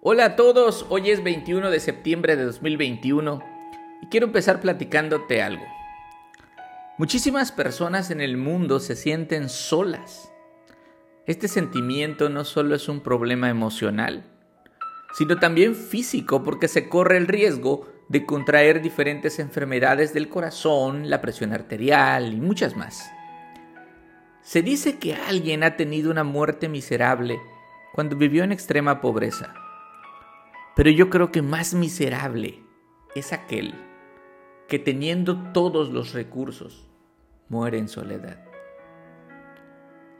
Hola a todos, hoy es 21 de septiembre de 2021 y quiero empezar platicándote algo. Muchísimas personas en el mundo se sienten solas. Este sentimiento no solo es un problema emocional, sino también físico porque se corre el riesgo de contraer diferentes enfermedades del corazón, la presión arterial y muchas más. Se dice que alguien ha tenido una muerte miserable cuando vivió en extrema pobreza. Pero yo creo que más miserable es aquel que teniendo todos los recursos muere en soledad.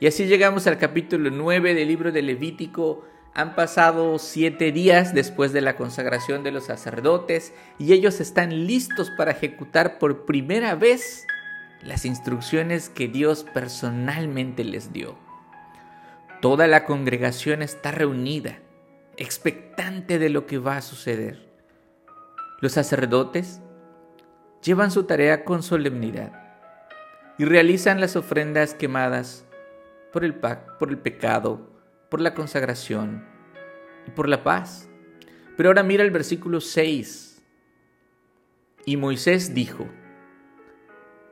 Y así llegamos al capítulo 9 del libro de Levítico. Han pasado siete días después de la consagración de los sacerdotes y ellos están listos para ejecutar por primera vez las instrucciones que Dios personalmente les dio. Toda la congregación está reunida expectante de lo que va a suceder. Los sacerdotes llevan su tarea con solemnidad y realizan las ofrendas quemadas por el, por el pecado, por la consagración y por la paz. Pero ahora mira el versículo 6. Y Moisés dijo,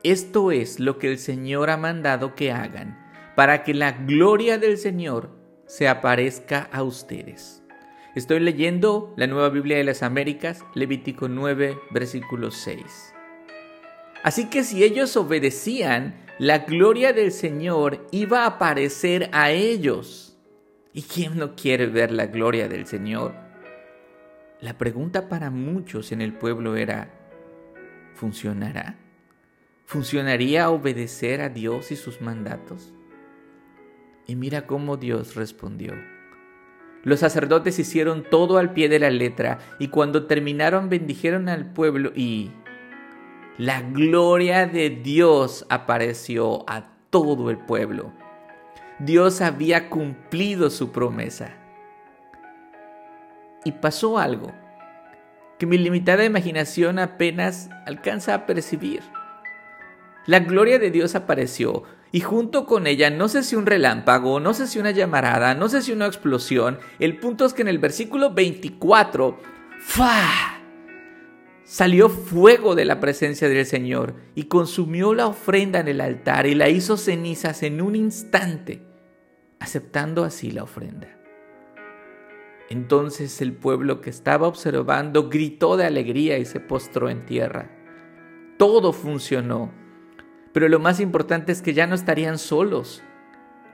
esto es lo que el Señor ha mandado que hagan para que la gloria del Señor se aparezca a ustedes. Estoy leyendo la Nueva Biblia de las Américas, Levítico 9, versículo 6. Así que si ellos obedecían, la gloria del Señor iba a aparecer a ellos. ¿Y quién no quiere ver la gloria del Señor? La pregunta para muchos en el pueblo era, ¿funcionará? ¿Funcionaría obedecer a Dios y sus mandatos? Y mira cómo Dios respondió. Los sacerdotes hicieron todo al pie de la letra y cuando terminaron bendijeron al pueblo y la gloria de Dios apareció a todo el pueblo. Dios había cumplido su promesa. Y pasó algo que mi limitada imaginación apenas alcanza a percibir. La gloria de Dios apareció y junto con ella, no sé si un relámpago, no sé si una llamarada, no sé si una explosión, el punto es que en el versículo 24, ¡fa! Salió fuego de la presencia del Señor y consumió la ofrenda en el altar y la hizo cenizas en un instante, aceptando así la ofrenda. Entonces el pueblo que estaba observando gritó de alegría y se postró en tierra. Todo funcionó pero lo más importante es que ya no estarían solos.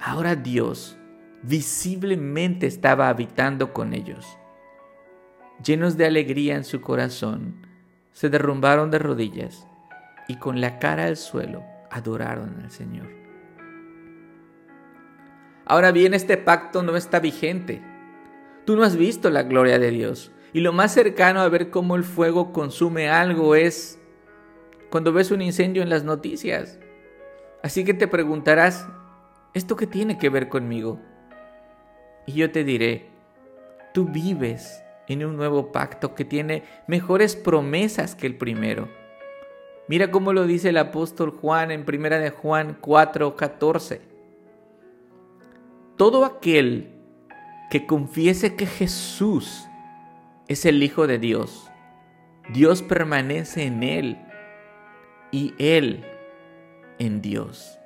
Ahora Dios visiblemente estaba habitando con ellos. Llenos de alegría en su corazón, se derrumbaron de rodillas y con la cara al suelo adoraron al Señor. Ahora bien, este pacto no está vigente. Tú no has visto la gloria de Dios. Y lo más cercano a ver cómo el fuego consume algo es cuando ves un incendio en las noticias. Así que te preguntarás, ¿esto qué tiene que ver conmigo? Y yo te diré, tú vives en un nuevo pacto que tiene mejores promesas que el primero. Mira cómo lo dice el apóstol Juan en 1 de Juan 4:14. Todo aquel que confiese que Jesús es el Hijo de Dios, Dios permanece en él y Él en Dios.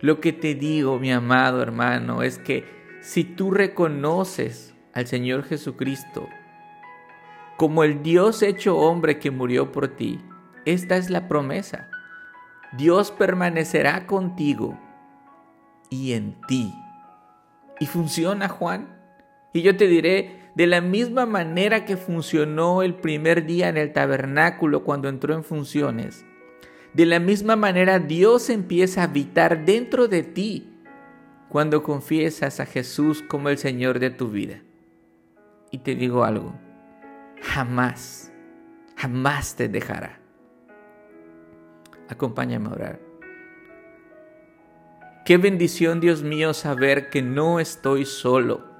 Lo que te digo, mi amado hermano, es que si tú reconoces al Señor Jesucristo como el Dios hecho hombre que murió por ti, esta es la promesa. Dios permanecerá contigo y en ti. Y funciona, Juan. Y yo te diré, de la misma manera que funcionó el primer día en el tabernáculo cuando entró en funciones, de la misma manera Dios empieza a habitar dentro de ti cuando confiesas a Jesús como el Señor de tu vida. Y te digo algo, jamás, jamás te dejará. Acompáñame a orar. Qué bendición, Dios mío, saber que no estoy solo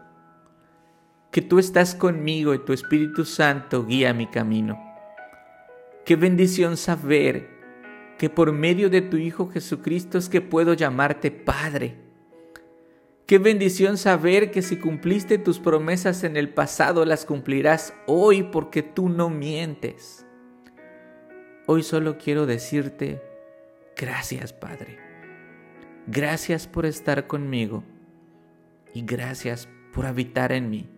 que tú estás conmigo y tu Espíritu Santo guía mi camino. Qué bendición saber que por medio de tu Hijo Jesucristo es que puedo llamarte Padre. Qué bendición saber que si cumpliste tus promesas en el pasado, las cumplirás hoy porque tú no mientes. Hoy solo quiero decirte, gracias Padre. Gracias por estar conmigo y gracias por habitar en mí.